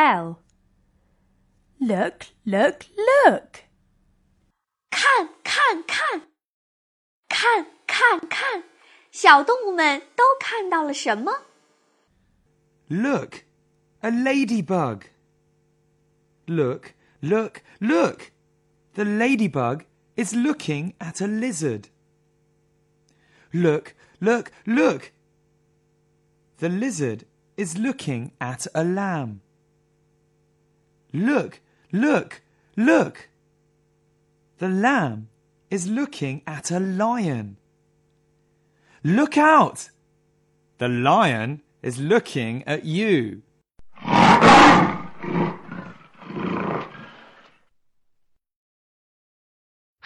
L. Look, look, look. 看，看，看，看，看，看，小动物们都看到了什么？ Look, a ladybug. Look, look, look. The ladybug is looking at a lizard. Look, look, look. The lizard is looking at a lamb. Look, look, look. The lamb is looking at a lion. Look out! The lion is looking at you.